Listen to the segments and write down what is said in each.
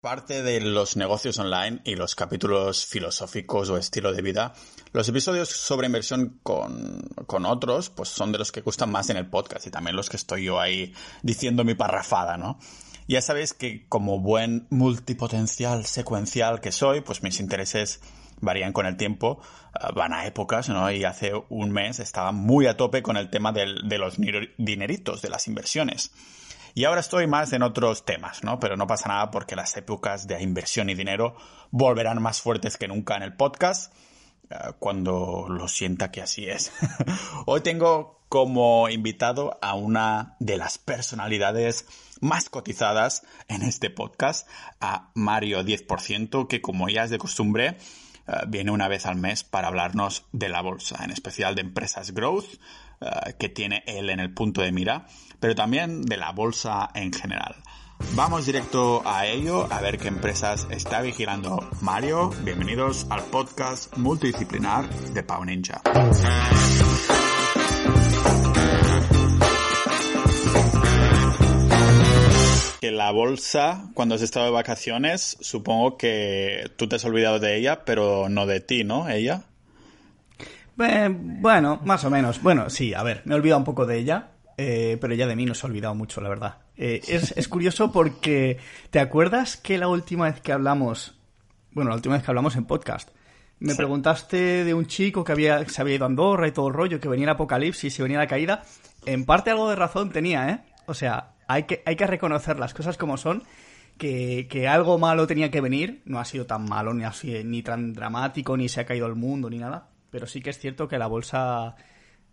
Parte de los negocios online y los capítulos filosóficos o estilo de vida, los episodios sobre inversión con, con, otros, pues son de los que gustan más en el podcast y también los que estoy yo ahí diciendo mi parrafada, ¿no? Ya sabéis que como buen multipotencial secuencial que soy, pues mis intereses varían con el tiempo, ah, van a épocas, ¿no? Y hace un mes estaba muy a tope con el tema de los dineritos, de las inversiones. Y ahora estoy más en otros temas, ¿no? Pero no pasa nada porque las épocas de inversión y dinero volverán más fuertes que nunca en el podcast eh, cuando lo sienta que así es. Hoy tengo como invitado a una de las personalidades más cotizadas en este podcast, a Mario 10%, que como ya es de costumbre, eh, viene una vez al mes para hablarnos de la bolsa, en especial de empresas growth, eh, que tiene él en el punto de mira, pero también de la bolsa en general. Vamos directo a ello, a ver qué empresas está vigilando Mario. Bienvenidos al podcast multidisciplinar de Pau Ninja. Que la bolsa, cuando has estado de vacaciones, supongo que tú te has olvidado de ella, pero no de ti, ¿no? Ella. Eh, bueno, más o menos. Bueno, sí, a ver, me he olvidado un poco de ella, eh, pero ya de mí no se ha olvidado mucho, la verdad. Eh, es, curioso porque, ¿te acuerdas que la última vez que hablamos, bueno, la última vez que hablamos en podcast, me preguntaste de un chico que había, se había ido a Andorra y todo el rollo, que venía el apocalipsis y venía la caída? En parte algo de razón tenía, ¿eh? O sea, hay que, hay que reconocer las cosas como son. Que, que, algo malo tenía que venir, no ha sido tan malo, ni, así, ni tan dramático, ni se ha caído el mundo, ni nada pero sí que es cierto que la bolsa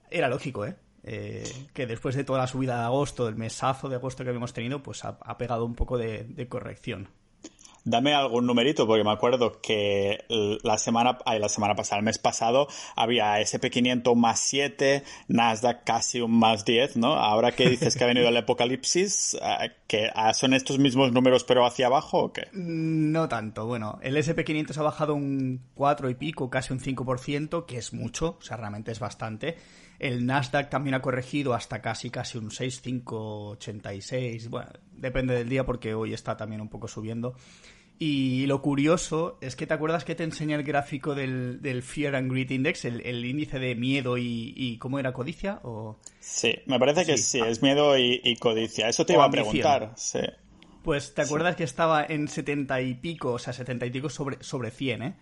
era lógico, ¿eh? eh que después de toda la subida de agosto, del mesazo de agosto que habíamos tenido, pues ha, pegado un poco de corrección. Dame algún numerito, porque me acuerdo que la semana, ay, la semana pasada, el mes pasado, había SP500 más 7, Nasdaq casi un más 10, ¿no? Ahora que dices que ha venido el apocalipsis, eh, ¿que ah, son estos mismos números pero hacia abajo o qué? No tanto, bueno, el SP500 ha bajado un 4 y pico, casi un 5%, que es mucho, o sea, realmente es bastante. El Nasdaq también ha corregido hasta casi casi un 6,586. Bueno, depende del día porque hoy está también un poco subiendo. Y lo curioso es que te acuerdas que te enseñé el gráfico del, del Fear and Greed Index, el, índice de miedo y, cómo era codicia o sí, me parece que sí, es miedo y, codicia. Eso te iba a preguntar. Sí. Pues te acuerdas que estaba en 70 y pico, o sea, 70 y pico sobre, sobre 100, ¿eh?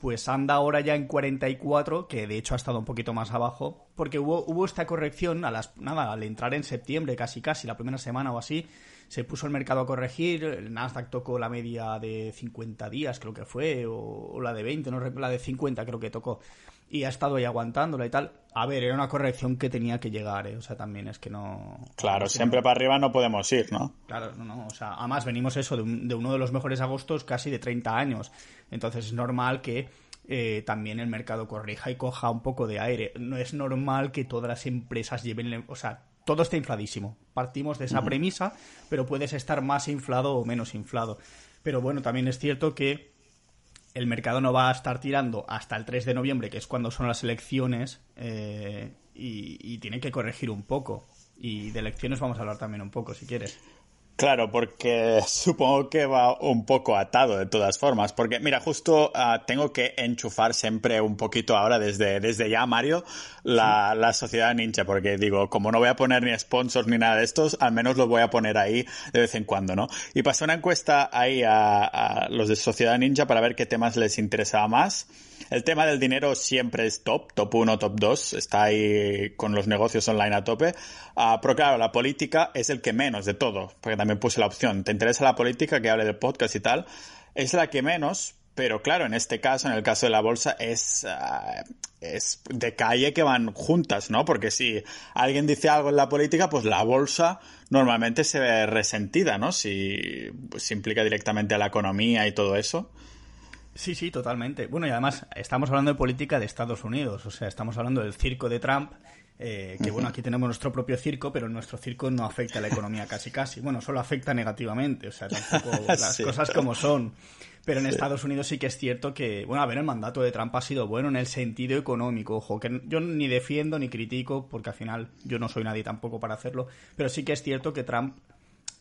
Pues anda ahora ya en 44, que de hecho ha estado un poquito más abajo, porque hubo, hubo esta corrección a las, nada, al entrar en septiembre, casi casi, la primera semana o así, se puso el mercado a corregir, el Nasdaq tocó la media de 50 días, creo que fue, o, la de 20, no la de 50 creo que tocó, y ha estado ahí aguantándola y tal. A ver, era una corrección que tenía que llegar, ¿eh? o sea, también es que no... Claro, siempre para arriba no podemos ir, ¿no? Claro, no, no, o sea, además venimos eso de, de uno de los mejores agostos casi de 30 años, entonces es normal que eh, también el mercado corrija y coja un poco de aire. No es normal que todas las empresas lleven, o sea, todo está infladísimo. Partimos de esa premisa, pero puedes estar más inflado o menos inflado. Pero bueno, también es cierto que el mercado no va a estar tirando hasta el 3 de noviembre, que es cuando son las elecciones, eh, y, y tiene que corregir un poco. Y de elecciones vamos a hablar también un poco, si quieres. Claro, porque supongo que va un poco atado de todas formas. Porque, mira, justo ah, tengo que enchufar siempre un poquito ahora desde, desde ya, Mario, la, la sociedad ninja. Porque digo, como no voy a poner ni sponsors ni nada de estos, al menos los voy a poner ahí de vez en cuando, ¿no? Y pasé una encuesta ahí a, a los de sociedad ninja para ver qué temas les interesaba más. El tema del dinero siempre es top, top 1, top 2, está ahí con los negocios online a tope. Uh, pero claro, la política es el que menos de todo, porque también puse la opción, ¿te interesa la política que hable del podcast y tal? Es la que menos, pero claro, en este caso, en el caso de la bolsa, es, uh, es de calle que van juntas, ¿no? Porque si alguien dice algo en la política, pues la bolsa normalmente se ve resentida, ¿no? Si pues, implica directamente a la economía y todo eso. Sí, sí, totalmente. Bueno, y además estamos hablando de política de Estados Unidos, o sea, estamos hablando del circo de Trump, eh, que bueno, aquí tenemos nuestro propio circo, pero nuestro circo no afecta a la economía casi casi. Bueno, solo afecta negativamente, o sea, tampoco las cosas como son. Pero en Estados Unidos sí que es cierto que, bueno, a ver, el mandato de Trump ha sido bueno en el sentido económico, ojo, que yo ni defiendo ni critico, porque al final yo no soy nadie tampoco para hacerlo, pero sí que es cierto que Trump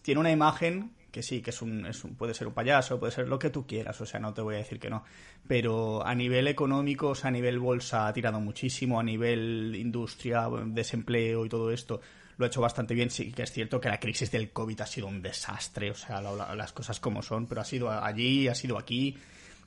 tiene una imagen que sí, que es un, es un, puede ser un payaso, puede ser lo que tú quieras, o sea, no te voy a decir que no. Pero a nivel económico, o sea, a nivel bolsa ha tirado muchísimo, a nivel industria, desempleo y todo esto, lo ha hecho bastante bien. Sí que es cierto que la crisis del COVID ha sido un desastre, o sea, las cosas como son, pero ha sido allí, ha sido aquí,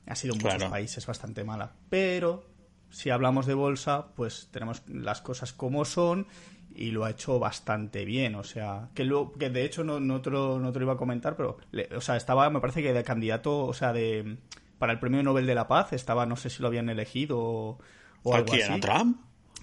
ha sido en muchos países bastante mala. Pero si hablamos de bolsa, pues tenemos las cosas como son y lo ha hecho bastante bien. O sea, que, lo, que de hecho no, no, te lo, no te lo iba a comentar, pero, o sea, estaba, me parece que de candidato, o sea, de para el premio Nobel de la Paz, estaba, no sé si lo habían elegido o, o algo así. Trump?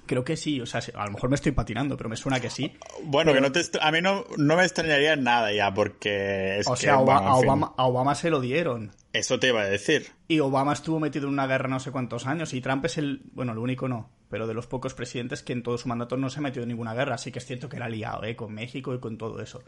Creo que sí, o sea, a lo mejor me estoy patinando, pero me suena que sí. Bueno, que no te a mí no, no me extrañaría nada ya, porque es O sea, a, Obama, a Obama se lo dieron. Eso te iba a decir. Y Obama estuvo metido en una guerra no sé cuántos años, y Trump es el, bueno, el único no, pero de los pocos presidentes que en todo su mandato no se ha metido en ninguna guerra. Así que es cierto que era liado, ¿eh? Con México y con todo eso.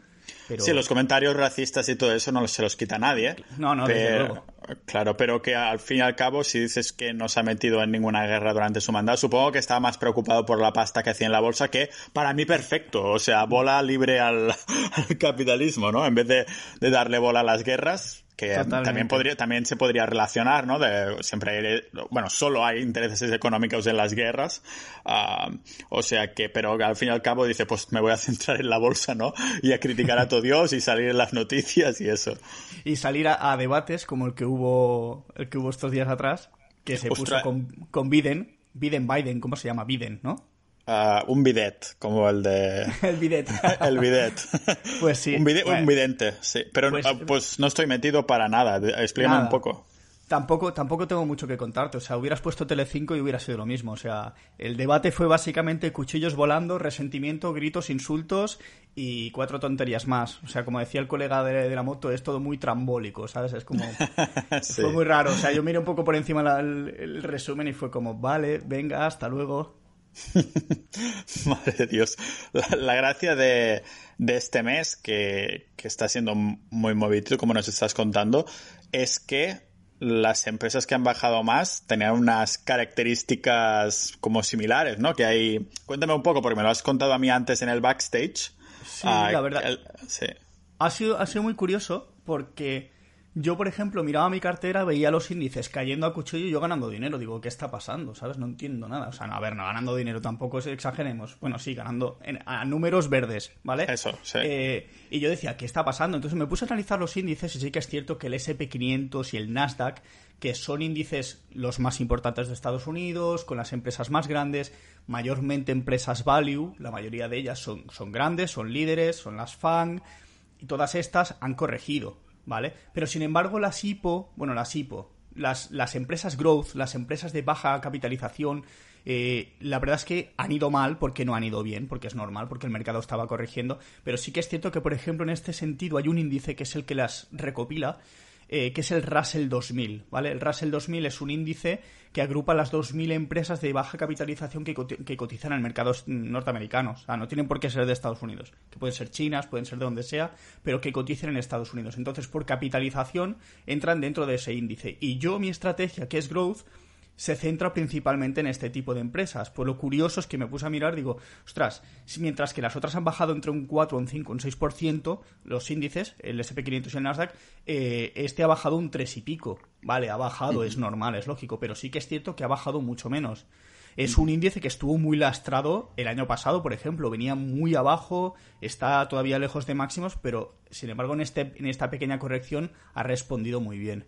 Sí, los comentarios racistas y todo eso no se los quita nadie. No, no, desde luego. Claro, pero que al fin y al cabo, si dices que no se ha metido en ninguna guerra durante su mandato, supongo que estaba más preocupado por la pasta que hacía en la bolsa, que para mí perfecto. O sea, bola libre al, capitalismo, ¿no? En vez de, de darle bola a las guerras, que también podría también se podría relacionar no de siempre hay, bueno solo hay intereses económicos en las guerras ah, o sea que pero al fin y al cabo dice pues me voy a centrar en la bolsa no y a criticar a todo Dios y salir en las noticias y eso. Y salir a, debates como el que hubo el que hubo estos días atrás que se puso con, con Biden Biden Biden cómo se llama Biden no Uh, un bidet, como el de... el bidet. el bidet. Pues sí. un, un, vidente, sí. Pero pues, uh, pues, no estoy metido para nada. Explícame un poco. Tampoco, tampoco tengo mucho que contarte. O sea, hubieras puesto Telecinco y hubiera sido lo mismo. O sea, el debate fue básicamente cuchillos volando, resentimiento, gritos, insultos y cuatro tonterías más. O sea, como decía el colega de, la moto, es todo muy trambólico, ¿sabes? Es como... Fue muy raro. O sea, yo miré un poco por encima el resumen y fue como, vale, venga, hasta luego. Madre de Dios. La, gracia de, este mes, que, está siendo muy movido, como nos estás contando, es que las empresas que han bajado más tenían unas características como similares, ¿no? Que hay... Cuéntame un poco, porque me lo has contado a mí antes en el backstage. Sí, la verdad. sí. Ha sido, ha sido muy curioso porque yo, por ejemplo, miraba mi cartera, veía los índices cayendo a cuchillo y yo ganando dinero. Digo, ¿qué está pasando? ¿Sabes? No entiendo nada. O sea, no, a ver, no ganando dinero tampoco exageremos. Bueno, sí, ganando a números verdes, ¿vale? Eso, sí. Eh, y yo decía, ¿qué está pasando? Entonces me puse a analizar los índices y sí que es cierto que el SP500 y el Nasdaq, que son índices los más importantes de Estados Unidos, con las empresas más grandes, mayormente empresas value, la mayoría de ellas son, son grandes, son líderes, son las FANG, y todas estas han corregido. ¿Vale? Pero sin embargo las IPO, bueno, las IPO, las, las empresas growth, las empresas de baja capitalización, eh, la verdad es que han ido mal porque no han ido bien, porque es normal, porque el mercado estaba corrigiendo, pero sí que es cierto que, por ejemplo, en este sentido hay un índice que es el que las recopila, eh, que es el Russell 2000, ¿vale? El Russell 2000 es un índice que agrupa las 2.000 empresas de baja capitalización que, cotizan en mercados norteamericanos. O sea, no tienen por qué ser de Estados Unidos, que pueden ser chinas, pueden ser de donde sea, pero que coticen en Estados Unidos. Entonces, por capitalización, entran dentro de ese índice. Y yo, mi estrategia, que es growth, se centra principalmente en este tipo de empresas. Por lo curioso es que me puse a mirar, digo, ostras, mientras que las otras han bajado entre un 4, un 5, un 6%, los índices, el SP500 y el Nasdaq, eh, este ha bajado un 3 y pico. Vale, ha bajado, es normal, es lógico, pero sí que es cierto que ha bajado mucho menos. Es un índice que estuvo muy lastrado el año pasado, por ejemplo, venía muy abajo, está todavía lejos de máximos, pero sin embargo en, este, en esta pequeña corrección ha respondido muy bien.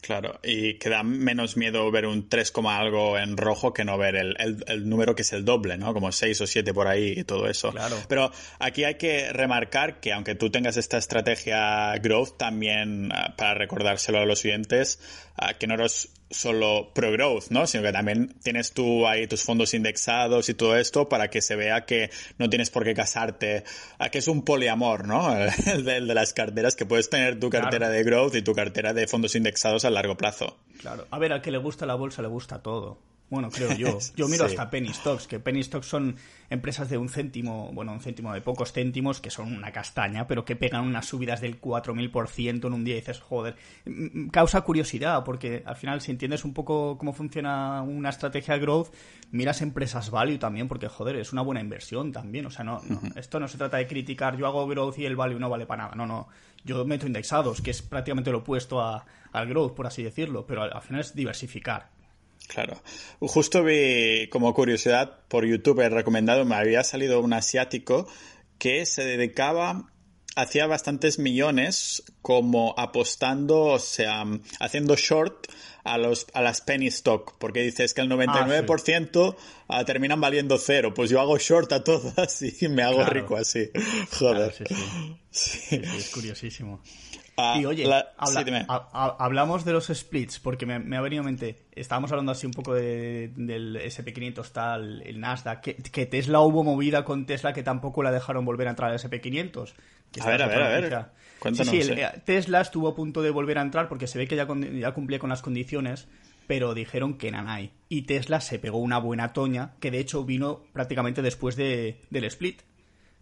Claro, y que da menos miedo ver un 3, algo en rojo que no ver el, número que es el doble, ¿no? Como 6 o 7 por ahí y todo eso. Claro. Pero aquí hay que remarcar que aunque tú tengas esta estrategia growth, también ah, para recordárselo a los oyentes, ah, que no eres solo pro growth, ¿no? Sino que también tienes tú ahí tus fondos indexados y todo esto para que se vea que no tienes por qué casarte, a que es un poliamor, ¿no? El de, las carteras, que puedes tener tu cartera de growth y tu cartera de fondos indexados a largo plazo. Claro. A ver, al que le gusta la bolsa le gusta todo. Bueno, creo yo. Yo miro hasta Penny Stocks, que Penny Stocks son empresas de un céntimo, bueno, un céntimo de pocos céntimos, que son una castaña, pero que pegan unas subidas del 4.000% en un día y dices, joder, causa curiosidad, porque al final si entiendes un poco cómo funciona una estrategia de growth, miras empresas value también, porque joder, es una buena inversión también. O sea, no, esto no se trata de criticar, yo hago growth y el value no vale para nada. No, no. Yo meto indexados, que es prácticamente lo opuesto a, al growth, por así decirlo, pero al final es diversificar. Claro. Justo vi como curiosidad por YouTube he recomendado, me había salido un asiático que se dedicaba hacía bastantes millones como apostando, o sea, haciendo short a los a las penny stock, porque dices que el 99% ah, terminan valiendo cero. Pues yo hago short a todas y me hago rico así. Joder. sí, es curiosísimo. Ah, y oye, hablamos de los splits, porque me, ha venido a mente, estábamos hablando así un poco del SP500 tal, el Nasdaq, que, Tesla hubo movida con Tesla que tampoco la dejaron volver a entrar al SP500. a ver, a ver, a ver. Cuéntanos, sí, eh, Tesla estuvo a punto de volver a entrar porque se ve que ya, ya cumplía con las condiciones, pero dijeron que nanay. Y Tesla se pegó una buena toña, que de hecho vino prácticamente después de, del split.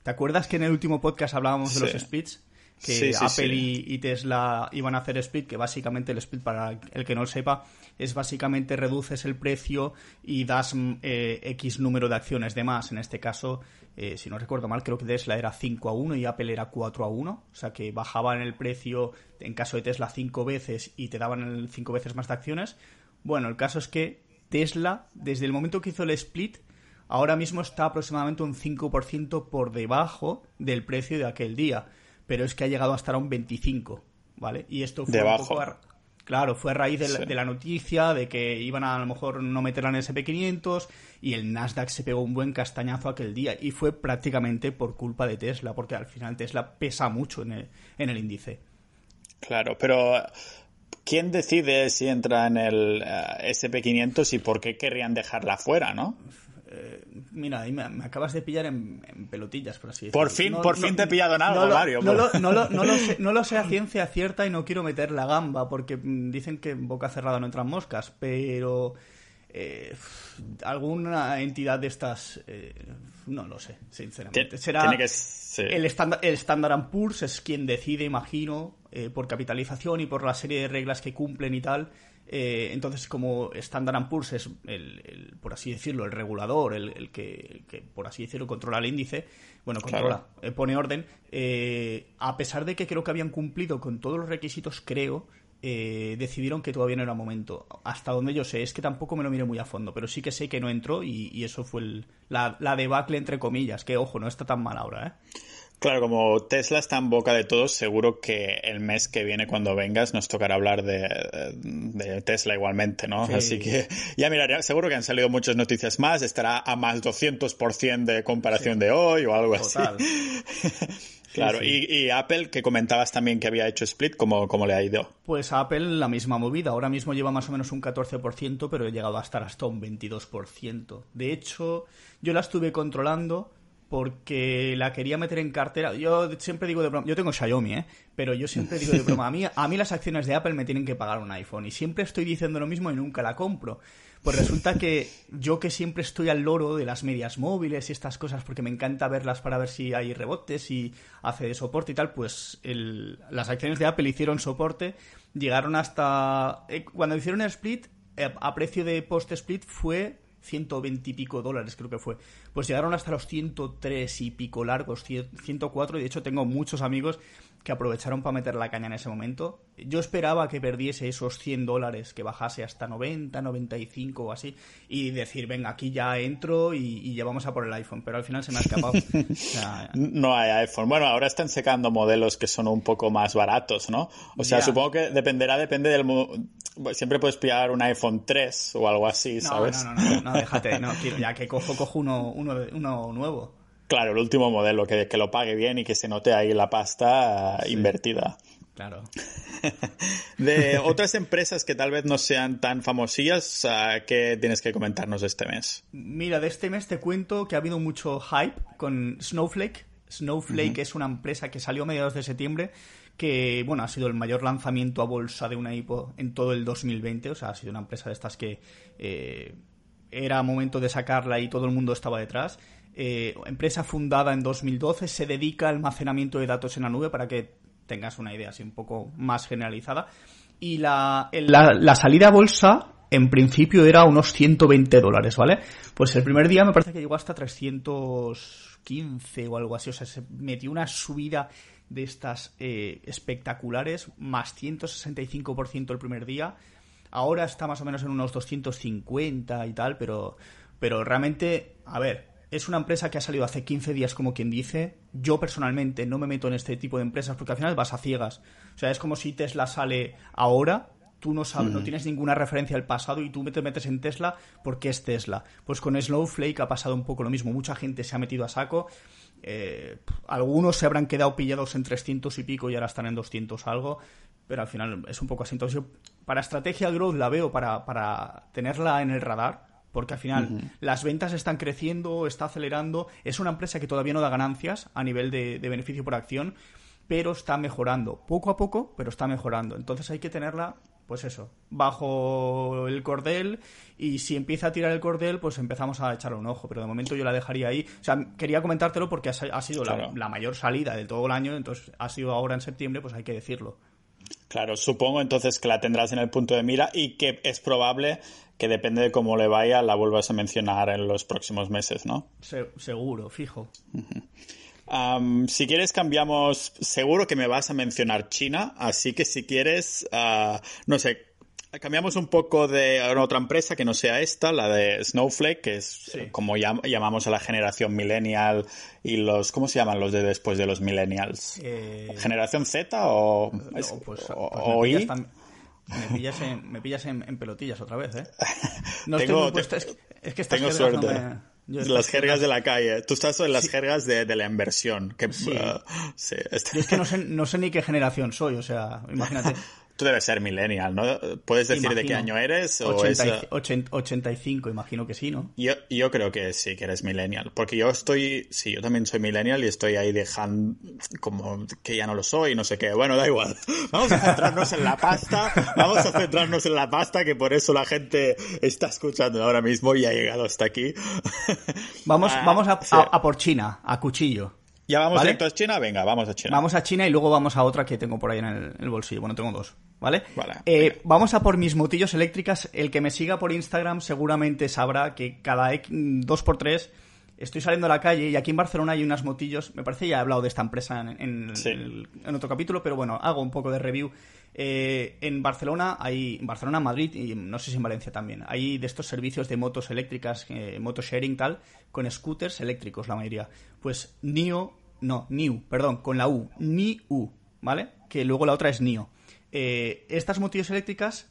¿Te acuerdas que en el último podcast hablábamos de los splits? que Apple Y, Tesla iban a hacer split, que básicamente el split, para el que no lo sepa, es básicamente reduces el precio y das mm, eh, X número de acciones de más. En este caso, eh, si no recuerdo mal, creo que Tesla era 5 a 1 y Apple era 4 a 1. O sea que bajaban el precio, en caso de Tesla, 5 veces y te daban 5 veces más de acciones. Bueno, el caso es que Tesla, desde el momento que hizo el split, ahora mismo está aproximadamente un 5% por debajo del precio de aquel día pero es que ha llegado a estar a un 25, ¿vale? Y esto fue un poco claro, fue a raíz de la, noticia de que iban a, a lo mejor no meterla en SP500 y el Nasdaq se pegó un buen castañazo aquel día y fue prácticamente por culpa de Tesla, porque al final Tesla pesa mucho en el, en el índice. Claro, pero ¿quién decide si entra en el eh, SP500 y por qué querrían dejarla fuera, no? Eh, mira, ahí me, acabas de pillar en, pelotillas, por así decirlo. Por fin, por fin te he pillado en algo, Mario. No lo, sé, a ciencia cierta y no quiero meter la gamba, porque mm, dicen que en boca cerrada no entran moscas, pero eh, alguna entidad de estas, eh, no lo sé, sinceramente. Será el, estándar, el Standard Poor's es quien decide, imagino, por capitalización y por la serie de reglas que cumplen y tal, eh, entonces, como Standard Poor's es, el, por así decirlo, el regulador, el, que, por así decirlo, controla el índice, bueno, controla, eh, pone orden, eh, a pesar de que creo que habían cumplido con todos los requisitos, creo, decidieron que todavía no era momento. Hasta donde yo sé, es que tampoco me lo miré muy a fondo, pero sí que sé que no entró y, eso fue la, la debacle, entre comillas, que ojo, no está tan mal ahora, ¿eh? Claro, como Tesla está en boca de todos, seguro que el mes que viene cuando vengas nos tocará hablar de, Tesla igualmente, ¿no? Así que ya miraría, seguro que han salido muchas noticias más, estará a más 200% de comparación de hoy o algo así. claro, Y, Apple, que comentabas también que había hecho split, ¿cómo, ¿cómo le ha ido? Pues a Apple la misma movida, ahora mismo lleva más o menos un 14%, pero he llegado a estar hasta un 22%. De hecho, yo la estuve controlando porque la quería meter en cartera. Yo siempre digo de broma, yo tengo Xiaomi, ¿eh? Pero yo siempre digo de broma, a mí, a mí las acciones de Apple me tienen que pagar un iPhone y siempre estoy diciendo lo mismo y nunca la compro. Pues resulta que yo que siempre estoy al loro de las medias móviles y estas cosas porque me encanta verlas para ver si hay rebotes y hace de soporte y tal, pues las acciones de Apple hicieron soporte, llegaron hasta... Eh, cuando hicieron el split, eh, a precio de post-split fue 120 y pico dólares, creo que fue. Pues llegaron hasta los 103 y pico largos, 104, y de hecho tengo muchos amigos que aprovecharon para meter la caña en ese momento. Yo esperaba que perdiese esos 100 dólares, que bajase hasta 90, 95 o así, y decir, venga, aquí ya entro y, ya vamos a por el iPhone, pero al final se me ha escapado. no hay iPhone. Bueno, ahora están secando modelos que son un poco más baratos, ¿no? O sea, supongo que dependerá, depende del... Siempre puedes pillar un iPhone 3 o algo así, ¿sabes? No, no, no, no, déjate, no, ya que cojo, cojo uno, uno, uno nuevo. Claro, el último modelo, que, que, lo pague bien y que se note ahí la pasta invertida. Claro. de otras empresas que tal vez no sean tan famosillas, ¿qué tienes que comentarnos de este mes? Mira, de este mes te cuento que ha habido mucho hype con Snowflake. Snowflake es una empresa que salió a mediados de septiembre que bueno ha sido el mayor lanzamiento a bolsa de una IPO en todo el 2020 o sea ha sido una empresa de estas que eh, era momento de sacarla y todo el mundo estaba detrás. Eh, empresa fundada en 2012, se dedica al almacenamiento de datos en la nube para que tengas una idea así un poco más generalizada. Y la, la, salida a bolsa, en principio, era unos 120 dólares, ¿vale? Pues el primer día me parece que llegó hasta 315 o algo así. O sea, se metió una subida de estas eh, espectaculares, más 165% el primer día. Ahora está más o menos en unos 250 y tal, pero, pero realmente, a ver, es una empresa que ha salido hace 15 días, como quien dice. Yo personalmente no me meto en este tipo de empresas porque al final vas a ciegas. O sea, es como si Tesla sale ahora, tú no sabes, no tienes ninguna referencia al pasado y tú te metes en Tesla porque es Tesla. Pues con Snowflake ha pasado un poco lo mismo. Mucha gente se ha metido a saco. Eh, algunos se habrán quedado pillados en 300 y pico y ahora están en 200 algo. Pero al final es un poco así. Entonces yo para estrategia growth la veo para, para tenerla en el radar porque al final las ventas están creciendo, está acelerando, es una empresa que todavía no da ganancias a nivel de, beneficio por acción, pero está mejorando, poco a poco, pero está mejorando. Entonces hay que tenerla, pues eso, bajo el cordel y si empieza a tirar el cordel, pues empezamos a echarle un ojo, pero de momento yo la dejaría ahí. O sea, quería comentártelo porque ha, sido la, la, mayor salida de todo el año, entonces ha sido ahora en septiembre, pues hay que decirlo. Claro, supongo entonces que la tendrás en el punto de mira y que es probable que depende de cómo le vaya, la vuelvas a mencionar en los próximos meses, ¿no? seguro, fijo. Si quieres cambiamos, seguro que me vas a mencionar China, así que si quieres, uh, no sé, cambiamos un poco de otra empresa que no sea esta, la de Snowflake, que es como llamamos a la generación millennial y los, ¿cómo se llaman los de después de los millennials? Eh, ¿Generación Z o, pues, pues o, I? Me pillas, en, me pillas en, pelotillas otra vez, ¿eh? No estoy muy puesto, es, que tengo suerte. Las jergas de la calle. Tú estás en las jergas de, de, la inversión. Que, sí. Uh, es que no sé, no sé ni qué generación soy, o sea, imagínate. Tú debes ser millennial, ¿no? ¿Puedes decir de qué año eres? O 85, imagino que sí, ¿no? Yo, yo creo que sí, que eres millennial. Porque yo estoy, sí, yo también soy millennial y estoy ahí dejando como que ya no lo soy, no sé qué. Bueno, da igual. Vamos a centrarnos en la pasta. Vamos a centrarnos en la pasta, que por eso la gente está escuchando ahora mismo y ha llegado hasta aquí. Vamos, ah, vamos a por China, a cuchillo. ¿Ya vamos directo a China? Venga, vamos a China. Vamos a China y luego vamos a otra que tengo por ahí en el, bolsillo. Bueno, tengo dos, ¿vale? Eh, vamos a por mis motillos eléctricas. El que me siga por Instagram seguramente sabrá que cada dos por tres estoy saliendo a la calle y aquí en Barcelona hay unas motillos. Me parece ya he hablado de esta empresa en, otro capítulo, pero bueno, hago un poco de review. Eh, en Barcelona hay, en Barcelona, Madrid y no sé si en Valencia también, hay de estos servicios de motos eléctricas, eh, moto sharing tal, con scooters eléctricos la mayoría. Pues NIO, no, NIU, perdón, con la U, NIU, ¿vale? Que luego la otra es NIO. Eh, estas motillos eléctricas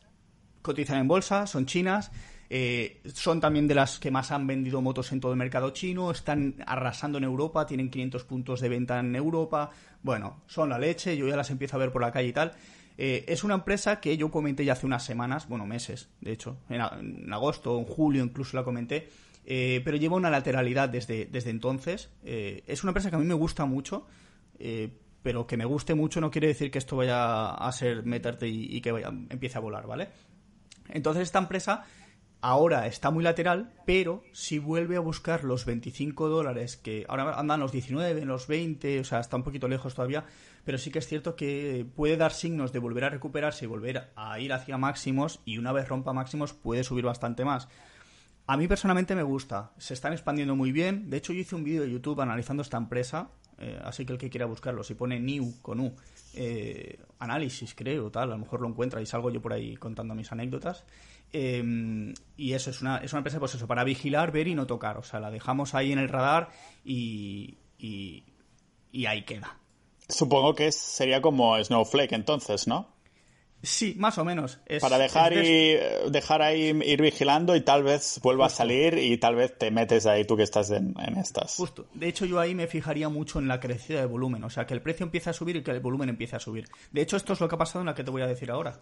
cotizan en bolsa, son chinas, eh, son también de las que más han vendido motos en todo el mercado chino, están arrasando en Europa, tienen 500 puntos de venta en Europa. Bueno, son la leche, yo ya las empiezo a ver por la calle y tal. Eh, es una empresa que yo comenté ya hace unas semanas, bueno, meses, de hecho, en, agosto, en julio incluso la comenté, eh, pero lleva una lateralidad desde, desde entonces. es una empresa que a mí me gusta mucho, pero que me guste mucho no quiere decir que esto vaya a ser meterte y, que empiece a volar, ¿vale? Entonces esta empresa ahora está muy lateral, pero si vuelve a buscar los 25 dólares, que ahora andan los 19, los 20, o sea, está un poquito lejos todavía, pero sí que es cierto que puede dar signos de volver a recuperarse y volver a ir hacia máximos, y una vez rompa máximos puede subir bastante más. A mí personalmente me gusta, se están expandiendo muy bien, de hecho yo hice un vídeo de YouTube analizando esta empresa, eh, así que el que quiera buscarlo, si pone New con U, eh, análisis creo, tal, a lo mejor lo encuentra y salgo yo por ahí contando mis anécdotas. Em, y eso, es una, es una empresa, pues eso, para vigilar, ver y no tocar. O sea, la dejamos ahí en el radar y, y, ahí queda. Supongo que sería como Snowflake entonces, ¿no? Sí, más o menos. Para dejar, y, dejar ahí ir vigilando y tal vez vuelva a salir y tal vez te metes ahí tú que estás en, en, estas. Justo. De hecho, yo ahí me fijaría mucho en la crecida de volumen. O sea, que el precio empiece a subir y que el volumen empiece a subir. De hecho, esto es lo que ha pasado en la que te voy a decir ahora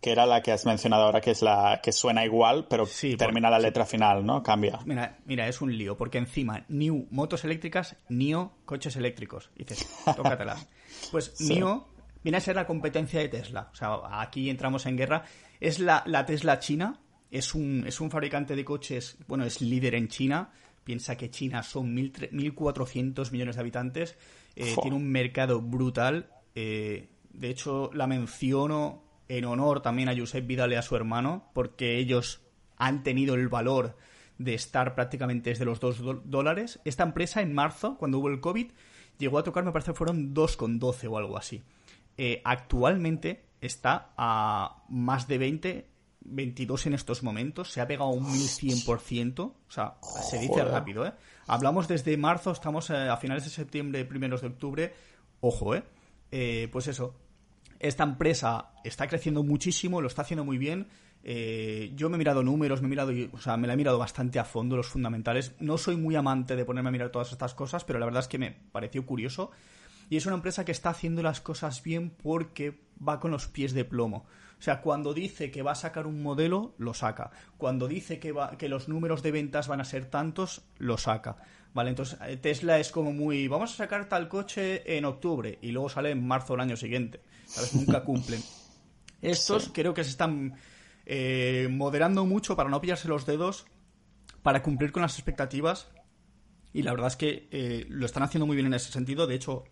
que era la que has mencionado ahora, que es la que suena igual, pero termina la letra final, ¿no? Cambia. Mira, mira, es un lío, porque encima, New motos eléctricas, NIO coches eléctricos. dices, tócatelas. Pues NIO viene a ser la competencia de Tesla. O sea, aquí entramos en guerra. Es la, la Tesla china, es un, es un fabricante de coches, bueno, es líder en China. Piensa que China son 1.400 millones de habitantes. Eh, tiene un mercado brutal. Eh, de hecho, la menciono en honor también a Josep Vidal y a su hermano, porque ellos han tenido el valor de estar prácticamente desde los 2 dólares. Esta empresa en marzo, cuando hubo el COVID, llegó a tocar, me parece que fueron 2,12 o algo así. Eh, actualmente está a más de 20, 22 en estos momentos, se ha pegado un 1100%, o sea, se dice rápido, ¿eh? Hablamos desde marzo, estamos eh, a finales de septiembre, primeros de octubre, ojo, ¿eh? eh pues eso, esta empresa está creciendo muchísimo, lo está haciendo muy bien. Eh, yo me he mirado números, me he mirado, o sea, me la he mirado bastante a fondo los fundamentales. No soy muy amante de ponerme a mirar todas estas cosas, pero la verdad es que me pareció curioso. Y es una empresa que está haciendo las cosas bien porque va con los pies de plomo. O sea, cuando dice que va a sacar un modelo, lo saca. Cuando dice que, va, que los números de ventas van a ser tantos, lo saca. ¿Vale? Entonces, eh, Tesla es como muy, vamos a sacar tal coche en octubre y luego sale en marzo del año siguiente. ¿Sabes? Nunca cumplen. Estos creo que se están eh, moderando mucho para no pillarse los dedos, para cumplir con las expectativas. Y la verdad es que eh, lo están haciendo muy bien en ese sentido. De hecho,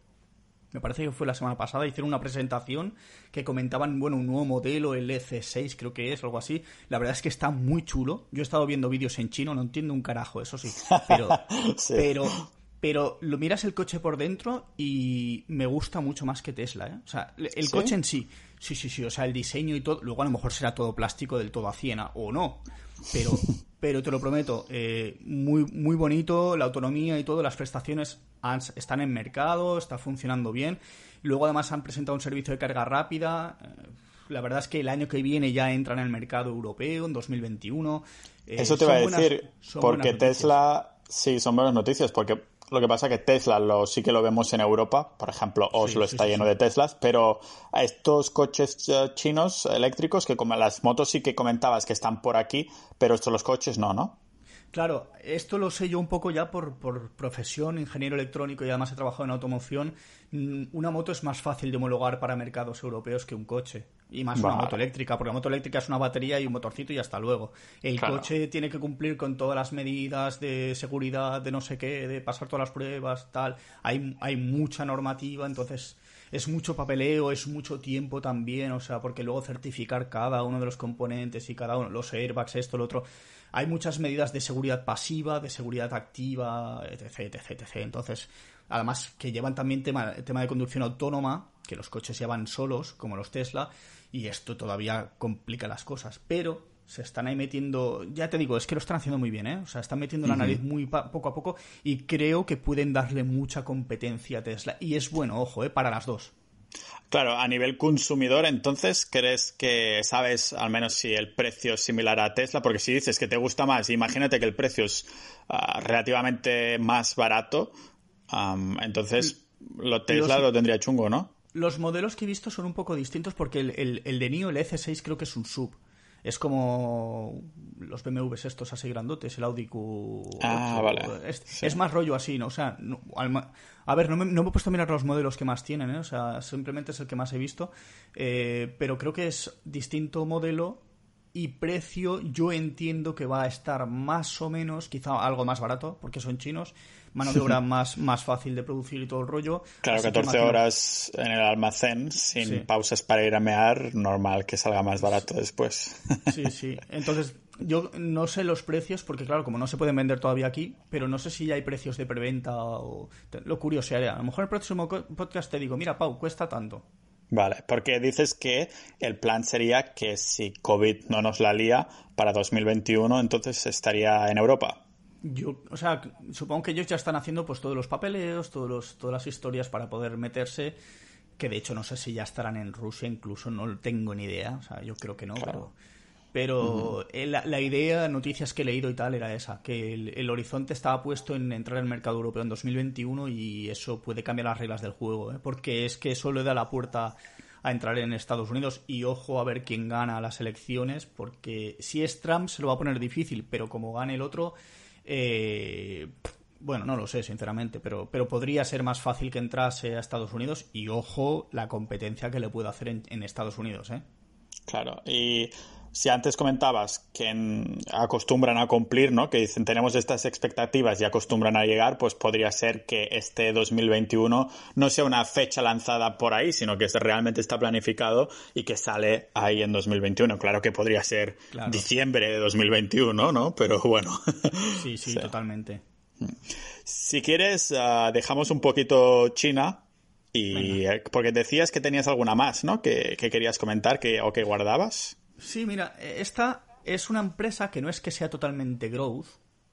me parece que fue la semana pasada, hicieron una presentación que comentaban, bueno, un nuevo modelo, el EC6 creo que es, algo así. La verdad es que está muy chulo. Yo he estado viendo vídeos en chino, no entiendo un carajo, eso sí. Pero, pero, pero lo miras el coche por dentro y me gusta mucho más que Tesla, ¿eh? O sea, el coche en sí, sí, sí, sí, o sea, el diseño y todo, luego a lo mejor será todo plástico del todo a ciena, o no, pero, pero te lo prometo, eh, muy, muy bonito, la autonomía y todo, las prestaciones están en mercado, está funcionando bien. Luego además han presentado un servicio de carga rápida. Eh, la verdad es que el año que viene ya entra en el mercado europeo, en 2021. Eh, Eso te iba a decir, porque Tesla, sí, son buenas noticias, porque lo que pasa es que Tesla lo, sí que lo vemos en Europa, por ejemplo, Oslo está lleno de Teslas, pero a estos coches eh, chinos eléctricos, que como las motos sí que comentabas que están por aquí, pero estos los coches no, ¿no? Claro, esto lo sé yo un poco ya por, profesión, ingeniero electrónico y además he trabajado en automoción. Mm, una moto es más fácil de homologar para mercados europeos que un coche. Y más una moto eléctrica, porque la moto eléctrica es una batería y un motorcito y hasta luego. El coche tiene que cumplir con todas las medidas de seguridad, de no sé qué, de pasar todas las pruebas, tal. Hay, hay mucha normativa, entonces es mucho papeleo, es mucho tiempo también, o sea, porque luego certificar cada uno de los componentes y cada uno, los airbags, esto, lo otro hay muchas medidas de seguridad pasiva, de seguridad activa, etc, etc, etc. Entonces, además que llevan también tema, tema de conducción autónoma, que los coches llevan solos, como los Tesla, y esto todavía complica las cosas. Pero se están ahí metiendo, ya te digo, es que lo están haciendo muy bien, ¿eh? O sea, están metiendo la nariz muy poco a poco y creo que pueden darle mucha competencia a Tesla. Y es bueno, ojo, ¿eh? Para las dos. Claro, a nivel consumidor, entonces, ¿crees que sabes al menos si el precio es similar a Tesla? Porque si dices que te gusta más, imagínate que el precio es ah, relativamente más barato, entonces lo Tesla lo tendría chungo, ¿no? Los modelos que he visto son un poco distintos porque el, el, el de NIO, el EC6, creo que es un sub. Es como los BMWs estos así grandotes, el Audi Q8. Ah, vale. Es, más rollo así, ¿no? O sea, a ver, no me, no me, he puesto a mirar los modelos que más tienen, ¿eh? O sea, simplemente es el que más he visto. Eh, pero creo que es distinto modelo y precio yo entiendo que va a estar más o menos, quizá algo más barato, porque son chinos, mano de obra más, más fácil de producir y todo el rollo. Claro, 14 horas en el almacén sin pausas para ir a mear, normal que salga más barato después. Sí, sí. Entonces, yo no sé los precios, porque claro, como no se pueden vender todavía aquí, pero no sé si ya hay precios de preventa o... Lo curioso, a lo mejor el próximo podcast te digo, mira, Pau, cuesta tanto Vale, porque dices que el plan sería que si COVID no nos la lía para 2021, entonces estaría en Europa. Yo, o sea, supongo que ellos ya están haciendo pues todos los papeleos, todos los, todas las historias para poder meterse, que de hecho no sé si ya estarán en Rusia, incluso no tengo ni idea, o sea, yo creo que no, pero pero la, idea, noticias que he leído y tal, era esa, que el, horizonte estaba puesto en entrar al mercado europeo en 2021 y eso puede cambiar las reglas del juego, ¿eh? porque es que eso le da la puerta a entrar en Estados Unidos y ojo a ver quién gana las elecciones, porque si es Trump se lo va a poner difícil, pero como gane el otro, eh, bueno, no lo sé, sinceramente, pero, pero podría ser más fácil que entrase a Estados Unidos y ojo la competencia que le puede hacer en, en Estados Unidos, ¿eh? Claro, y si antes comentabas que acostumbran a cumplir, ¿no? Que dicen tenemos estas expectativas y acostumbran a llegar, pues podría ser que este 2021 no sea una fecha lanzada por ahí, sino que realmente está planificado y que sale ahí en 2021. Claro que podría ser diciembre de 2021, ¿no? Pero bueno. Sí, sí, totalmente. Si quieres, ah, dejamos un poquito China y eh, porque decías que tenías alguna más, ¿no? Que, querías comentar que, o que guardabas. Sí, mira, esta es una empresa que no es que sea totalmente growth,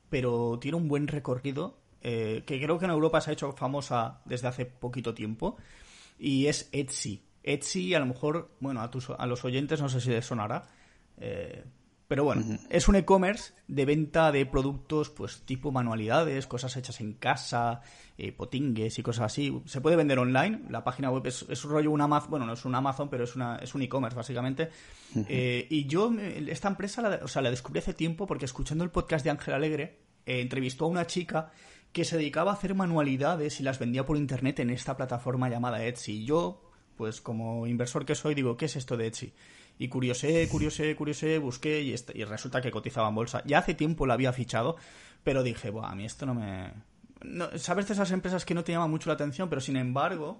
pero tiene un buen recorrido, eh, que creo que en Europa se ha hecho famosa desde hace poquito tiempo, y es Etsy. Etsy, a lo mejor, bueno, a, tus, a los oyentes no sé si les sonará, eh, pero bueno, es un e-commerce de venta de productos, pues tipo manualidades, cosas hechas en casa, eh, potingues y cosas así. Se puede vender online. La página web es, es un rollo un Amazon, bueno, no es un Amazon, pero es, una, es un e-commerce básicamente. Eh, y yo, esta empresa, la, o sea, la descubrí hace tiempo porque escuchando el podcast de Ángel Alegre, eh, entrevistó a una chica que se dedicaba a hacer manualidades y las vendía por internet en esta plataforma llamada Etsy. Y yo, pues como inversor que soy, digo, ¿qué es esto de Etsy? Y curiosé, curiosé, curiosé, busqué y, y resulta que cotizaba en bolsa. Ya hace tiempo la había fichado, pero dije, Buah, a mí esto no me... Sabes de esas empresas que no te llaman mucho la atención, pero sin embargo,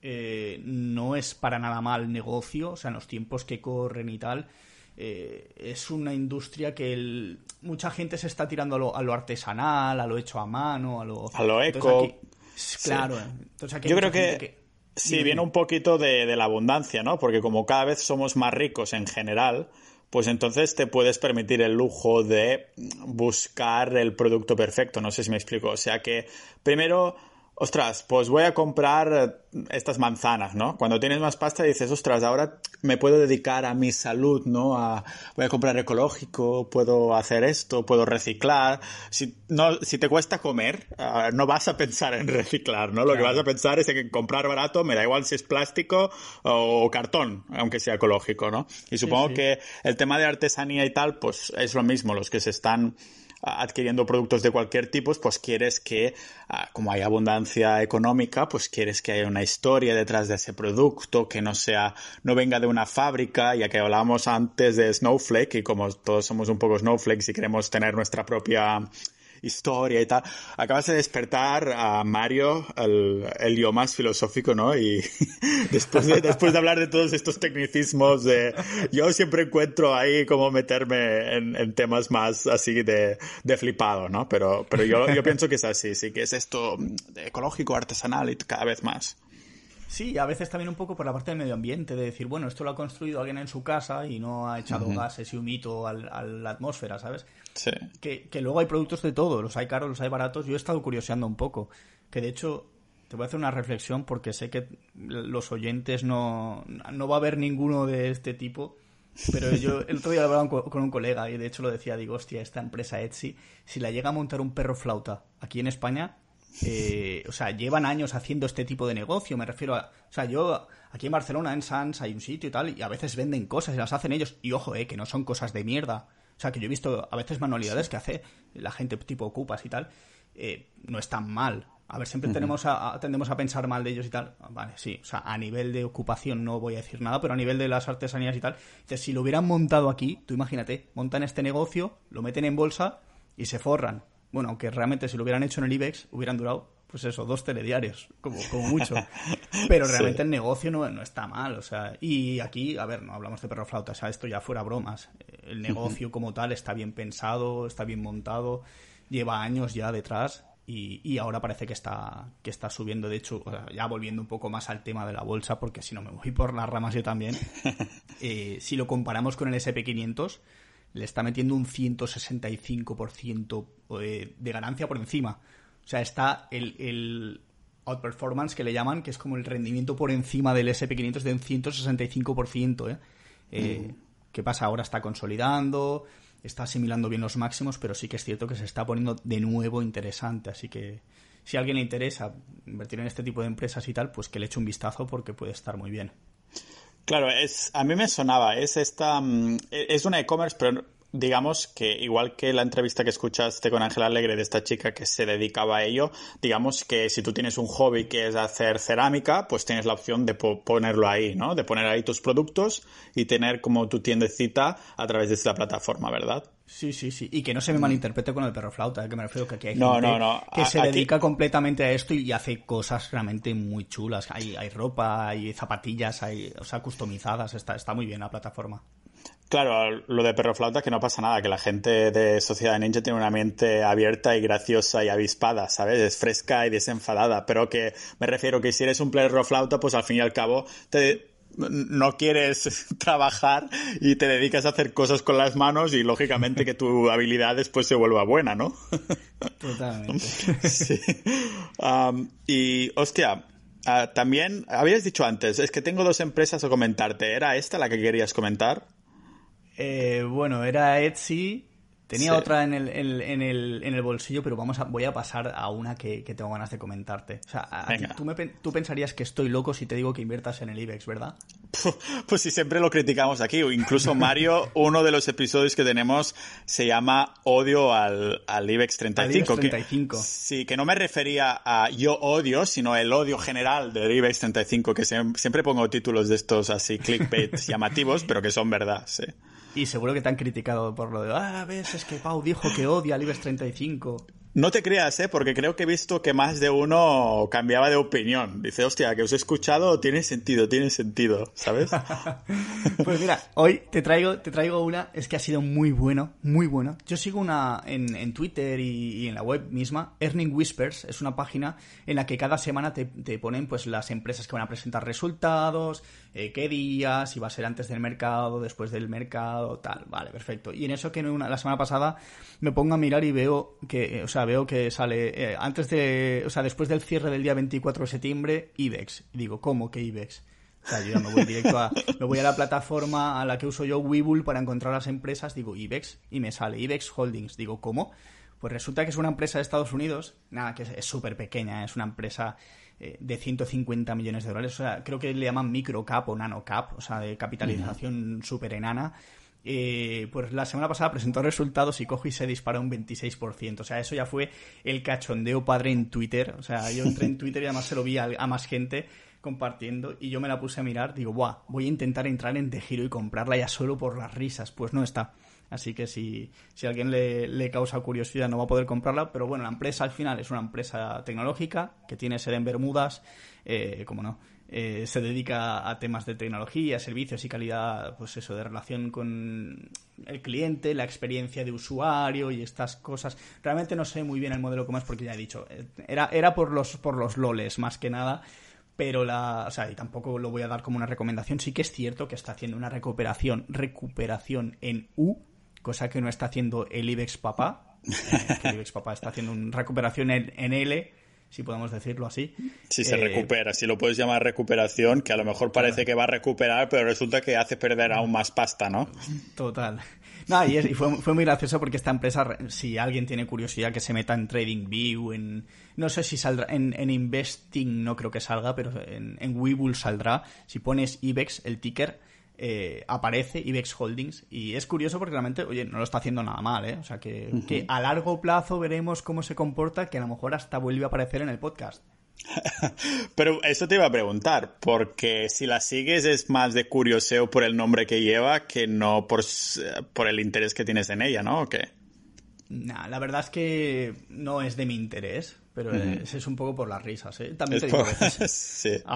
eh, no es para nada mal negocio, o sea, en los tiempos que corren y tal. Eh, es una industria que mucha gente se está tirando a lo, artesanal, a lo hecho a mano, a lo, a lo eco. claro, entonces aquí yo creo que Sí, viene un poquito de, de, la abundancia, ¿no? Porque como cada vez somos más ricos en general, pues entonces te puedes permitir el lujo de buscar el producto perfecto. No sé si me explico. O sea que primero ostras, pues voy a comprar estas manzanas, ¿no? Cuando tienes más pasta dices, ostras, ahora me puedo dedicar a mi salud, ¿no? A, voy a comprar ecológico, puedo hacer esto, puedo reciclar. Si, no, si te cuesta comer, ah, no vas a pensar en reciclar, ¿no? Lo que vas a pensar es en comprar barato, me da igual si es plástico o cartón, aunque sea ecológico, ¿no? Y supongo que el tema de artesanía y tal, pues es lo mismo, los que se están adquiriendo productos de cualquier tipo, pues quieres que, ah, como hay abundancia económica, pues quieres que haya una historia detrás de ese producto, que no sea, no venga de una fábrica, ya que hablábamos antes de Snowflake, y como todos somos un poco Snowflakes y queremos tener nuestra propia historia y tal. Acabas de despertar a Mario, el, el yo más filosófico, ¿no? Y después de, después de hablar de todos estos tecnicismos, de, yo siempre encuentro ahí cómo meterme en, en temas más así de, de, flipado, ¿no? Pero, pero yo, yo pienso que es así, sí, que es esto ecológico, artesanal y cada vez más. Sí, a veces también un poco por la parte del medio ambiente, de decir, bueno, esto lo ha construido alguien en su casa y no ha echado gases y humito a la atmósfera, ¿sabes? Sí. Que, que, luego hay productos de todo, los hay caros, los hay baratos. Yo he estado curioseando un poco, que de hecho te voy a hacer una reflexión porque sé que los oyentes no, no va a haber ninguno de este tipo. Pero yo el otro día hablaba con un colega y de hecho lo decía, digo, hostia, esta empresa Etsy, si la llega a montar un perro flauta aquí en España, eh, o sea, llevan años haciendo este tipo de negocio, me refiero a... O sea, yo aquí en Barcelona, en Sans, hay un sitio y tal, y a veces venden cosas y las hacen ellos. Y ojo, eh, que no son cosas de mierda. O sea, que yo he visto a veces manualidades que hace la gente tipo ocupas y tal. Eh, no es tan mal. A ver, siempre tenemos a, tendemos a pensar mal de ellos y tal. Vale, sí. O sea, a nivel de ocupación no voy a decir nada, pero a nivel de las artesanías y tal. Entonces, si lo hubieran montado aquí, tú imagínate, montan este negocio, lo meten en bolsa y se forran bueno, aunque realmente si lo hubieran hecho en el IBEX, hubieran durado, pues eso, dos telediarios, como, como mucho. Pero realmente el negocio no, no, está mal, o sea, y aquí, a ver, no hablamos de perro flauta, o sea, esto ya fuera bromas. El negocio como tal está bien pensado, está bien montado, lleva años ya detrás y, y, ahora parece que está, que está subiendo. De hecho, ya volviendo un poco más al tema de la bolsa, porque si no me voy por las ramas yo también. Eh, si lo comparamos con el SP500, le está metiendo un 165% eh, de ganancia por encima. O sea, está el, el outperformance que le llaman, que es como el rendimiento por encima del SP500 de un 165%. ¿eh? Eh, ¿Qué pasa? Ahora está consolidando, está asimilando bien los máximos, pero sí que es cierto que se está poniendo de nuevo interesante. Así que si a alguien le interesa invertir en este tipo de empresas y tal, pues que le eche un vistazo porque puede estar muy bien. Claro, es, a mí me sonaba, es esta, mm, es una e-commerce, pero digamos que igual que la entrevista que escuchaste con Ángela Alegre de esta chica que se dedicaba a ello, digamos que si tú tienes un hobby que es hacer cerámica, pues tienes la opción de ponerlo ahí, ¿no? De poner ahí tus productos y tener como tu tiendecita a través de esta plataforma, ¿verdad? Sí, sí, sí. Y que no se me mm. malinterprete con el perro flauta, que me refiero que aquí hay gente que se dedica completamente a esto y hace cosas realmente muy chulas. Hay, hay ropa, hay zapatillas, hay, o sea, customizadas. Está, está muy bien la plataforma. Claro, lo de perro flauta que no pasa nada, que la gente de Sociedad Ninja tiene una mente abierta y graciosa y avispada, ¿sabes? Es fresca y desenfadada, pero que me refiero que si eres un perro flauta, pues al fin y al cabo te, no quieres trabajar y te dedicas a hacer cosas con las manos y lógicamente que tu habilidad después se vuelva buena, ¿no? Totalmente. Sí. y, hostia, ah, también habías dicho antes, es que tengo dos empresas a comentarte. ¿Era esta la que querías comentar? Eh, bueno, era Etsy. Tenía otra en el, en, el, en el bolsillo, pero vamos a, voy a pasar a una que, tengo ganas de comentarte. O sea, tú, tú, pensarías que estoy loco si te digo que inviertas en el IBEX, ¿verdad? Pues sí, siempre lo criticamos aquí. Incluso Mario, uno de los episodios que tenemos se llama Odio al, al IBEX 35. 35. sí, que no me refería a yo odio, sino el odio general del IBEX 35, que siempre pongo títulos de estos así clickbait llamativos, pero que son verdad, sí. Y seguro que te han criticado por lo de, ah, ves, es que Pau dijo que odia al IBEX 35. No te creas, ¿eh? Porque creo que he visto que más de uno cambiaba de opinión. Dice, hostia, que os he escuchado, tiene sentido, tiene sentido, ¿sabes? pues mira, hoy te traigo, te traigo una, es que ha sido muy bueno, muy bueno. Yo sigo una en, en Twitter y, en la web misma, Earning Whispers, es una página en la que cada semana te, te ponen pues las empresas que van a presentar resultados, eh, qué días, si va a ser antes del mercado, después del mercado, tal, vale, perfecto. Y en eso que una, la semana pasada me pongo a mirar y veo que, o sea, veo que sale eh, antes de, o sea, después del cierre del día 24 de septiembre, IBEX. digo, ¿cómo que IBEX? O sea, yo ya me voy directo a, me voy a la plataforma a la que uso yo, Webull, para encontrar las empresas, digo IBEX, y me sale IBEX Holdings. Digo, ¿cómo? Pues resulta que es una empresa de Estados Unidos, nada, que es súper pequeña, es una empresa eh, de 150 millones de dólares, o sea, creo que le llaman micro cap o nano cap, o sea, de capitalización súper enana, eh, pues la semana pasada presentó resultados y cojo y se disparó un 26%. O sea, eso ya fue el cachondeo padre en Twitter. O sea, yo entré en Twitter y además se lo vi a, más gente compartiendo y yo me la puse a mirar. Digo, Buah, voy a intentar entrar en The Giro y comprarla ya solo por las risas. Pues no está. Así que si, si alguien le, le, causa curiosidad no va a poder comprarla. Pero bueno, la empresa al final es una empresa tecnológica que tiene sede en Bermudas. Eh, como no, eh, se dedica a temas de tecnología, servicios y calidad, pues eso, de relación con el cliente, la experiencia de usuario y estas cosas. Realmente no sé muy bien el modelo como es porque ya he dicho, eh, era, era por los, por los loles más que nada pero la, o sea, y tampoco lo voy a dar como una recomendación, sí que es cierto que está haciendo una recuperación, recuperación en U, cosa que no está haciendo el IBEX Papá, el IBEX Papá está haciendo una recuperación en, en L, si podemos decirlo así. Si se eh, recupera, si lo puedes llamar recuperación, que a lo mejor parece que va a recuperar, pero resulta que hace perder aún más pasta, ¿no? Total. No, y, fue, fue, muy gracioso porque esta empresa, si alguien tiene curiosidad, que se meta en TradingView, en... No sé si saldrá, en, en Investing no creo que salga, pero en, en Webull saldrá. Si pones IBEX, el ticker, eh, aparece IBEX Holdings y es curioso porque realmente, oye, no lo está haciendo nada mal, ¿eh? O sea, que, que a largo plazo veremos cómo se comporta, que a lo mejor hasta vuelve a aparecer en el podcast. Pero eso te iba a preguntar, porque si la sigues es más de curioseo por el nombre que lleva que no por, por el interés que tienes en ella, ¿no? ¿O qué? Nah, la verdad es que no es de mi interés, pero es, un poco por las risas, ¿eh? También te digo, a,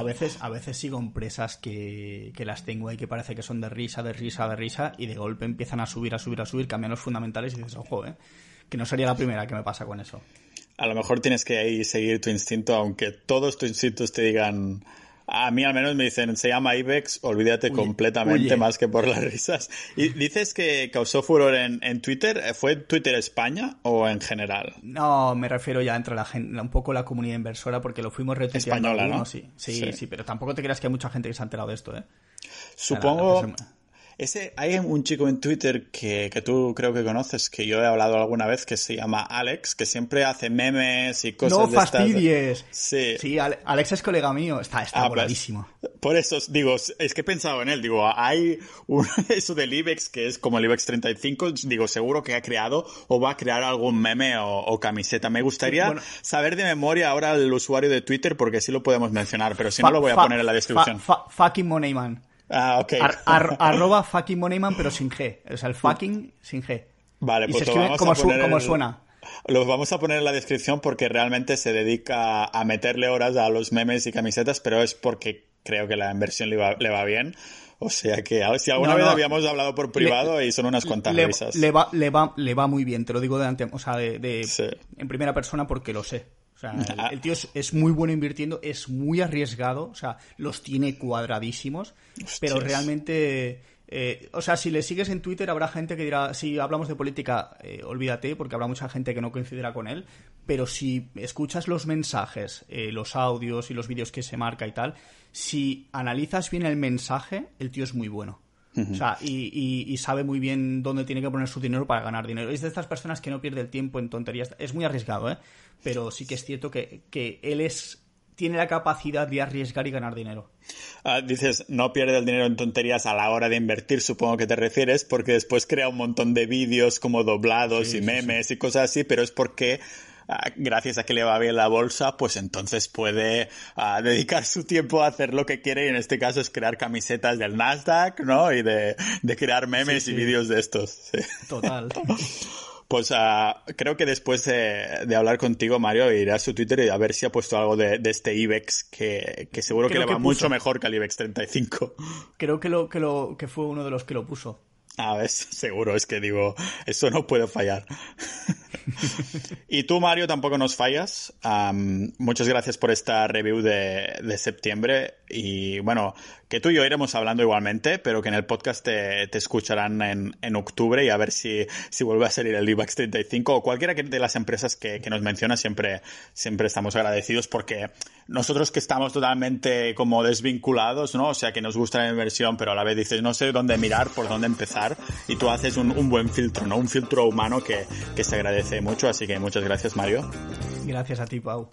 veces, a, veces, sigo empresas que, que, las tengo ahí que parece que son de risa, de risa, de risa, y de golpe empiezan a subir, a subir, a subir, cambian los fundamentales y dices, ojo, ¿eh? Que no sería la primera que me pasa con eso. A lo mejor tienes que ahí seguir tu instinto, aunque todos tus instintos te digan a mí al menos me dicen, se llama IBEX, olvídate completamente más que por las risas. Y dices que causó furor en, Twitter, ¿fue Twitter España o en general? No, me refiero ya entre la gente, un poco la comunidad inversora porque lo fuimos retuiteando Española, ¿no? Sí. Sí, sí, pero tampoco te creas que hay mucha gente que se ha enterado de esto, ¿eh? Supongo... Ese, hay un chico en Twitter que, que, tú creo que conoces, que yo he hablado alguna vez, que se llama Alex, que siempre hace memes y cosas no de fastidies. Sí. Sí, Alex es colega mío, está, está ah, pues, por eso, digo, es que he pensado en él, digo, hay un, eso del IBEX que es como el IBEX 35, digo, seguro que ha creado o va a crear algún meme o, camiseta. Me gustaría saber de memoria ahora el usuario de Twitter porque sí lo podemos mencionar, pero si no lo voy a poner en la descripción. fucking Moneyman. Ah, ok. arroba fucking moneyman, pero sin G. O sea, el fucking sin G. Vale, pues se escribe como, como suena. Lo vamos a poner en la descripción porque realmente se dedica a meterle horas a los memes y camisetas, pero es porque creo que la inversión le va, le va bien. O sea que si alguna vez habíamos hablado por privado y son unas cuantas risas. Le va, le, va, le va muy bien, te lo digo de, o sea, de, en primera persona porque lo sé. Sea, el, tío es, muy bueno invirtiendo, es muy arriesgado, o sea, los tiene cuadradísimos, pero realmente... Eh, o sea, si le sigues en Twitter habrá gente que dirá, si hablamos de política, eh, olvídate, porque habrá mucha gente que no coincidirá con él, pero si escuchas los mensajes, eh, los audios y los vídeos que se marca y tal, si analizas bien el mensaje, el tío es muy bueno. O sea, y, sabe muy bien dónde tiene que poner su dinero para ganar dinero. Es de estas personas que no pierde el tiempo en tonterías. Es muy arriesgado, ¿eh? Pero sí que es cierto que, que él es tiene la capacidad de arriesgar y ganar dinero. Ah, dices, no pierde el dinero en tonterías a la hora de invertir, supongo que te refieres, porque después crea un montón de vídeos como doblados y memes y cosas así, pero es porque gracias a que le va bien la bolsa, pues entonces puede ah, dedicar su tiempo a hacer lo que quiere y en este caso es crear camisetas del Nasdaq, ¿no? Y de, crear memes y vídeos de estos. Total. Pues uh, creo que después de, de, hablar contigo, Mario, iré a su Twitter y a ver si ha puesto algo de, de este IBEX que, que seguro que le va mucho mejor que al IBEX 35. Creo que, lo, que, lo, que fue uno de los que lo puso. Ah, ves, seguro, es que digo, eso no puede fallar. y tú, Mario, tampoco nos fallas. muchas gracias por esta review de, septiembre. Y bueno, que tú y yo iremos hablando igualmente, pero que en el podcast te, te escucharán en, en, octubre y a ver si, si vuelve a salir el IBAX 35 o cualquiera de las empresas que, que, nos menciona, siempre, siempre estamos agradecidos porque nosotros que estamos totalmente como desvinculados, ¿no? O sea, que nos gusta la inversión, pero a la vez dices, no sé dónde mirar, por dónde empezar, y tú haces un, un buen filtro, ¿no? Un filtro humano que, que se agradece mucho, así que muchas gracias, Mario. Gracias a ti, Pau.